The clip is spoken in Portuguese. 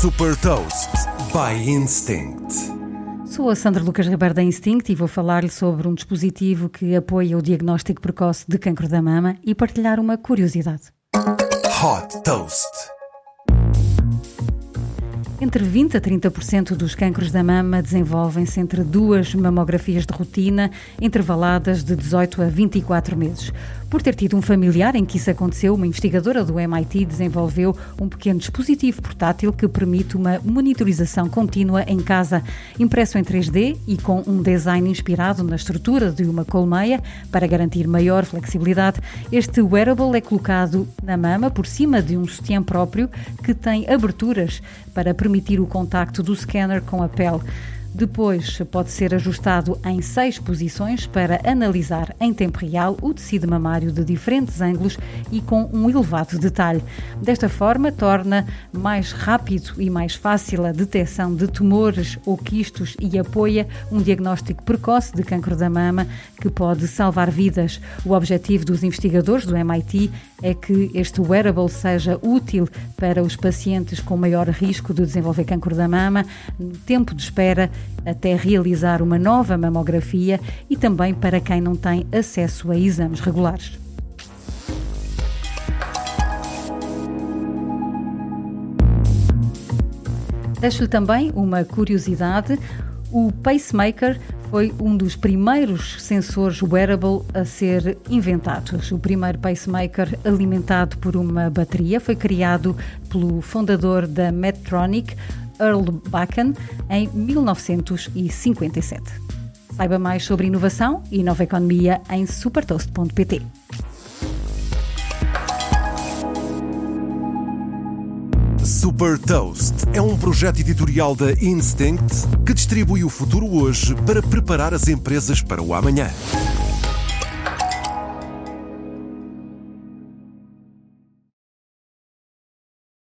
Super Toast by Instinct. Sou a Sandra Lucas Ribeiro da Instinct e vou falar-lhe sobre um dispositivo que apoia o diagnóstico precoce de cancro da mama e partilhar uma curiosidade. Hot Toast. Entre 20% a 30% dos cancros da mama desenvolvem-se entre duas mamografias de rotina, intervaladas de 18 a 24 meses. Por ter tido um familiar em que isso aconteceu, uma investigadora do MIT desenvolveu um pequeno dispositivo portátil que permite uma monitorização contínua em casa, impresso em 3D e com um design inspirado na estrutura de uma colmeia para garantir maior flexibilidade. Este wearable é colocado na mama por cima de um sutiã próprio que tem aberturas para permitir o contacto do scanner com a pele. Depois pode ser ajustado em seis posições para analisar em tempo real o tecido mamário de diferentes ângulos e com um elevado detalhe. Desta forma, torna mais rápido e mais fácil a detecção de tumores ou quistos e apoia um diagnóstico precoce de cancro da mama que pode salvar vidas. O objetivo dos investigadores do MIT é que este wearable seja útil para os pacientes com maior risco de desenvolver cancro da mama, tempo de espera até realizar uma nova mamografia e também para quem não tem acesso a exames regulares. Deixo-lhe também uma curiosidade. O pacemaker foi um dos primeiros sensores wearable a ser inventados. O primeiro pacemaker alimentado por uma bateria foi criado pelo fundador da Medtronic, Earl Bakken, em 1957. Saiba mais sobre inovação e nova economia em supertoast.pt. Super Toast é um projeto editorial da Instinct que distribui o futuro hoje para preparar as empresas para o amanhã.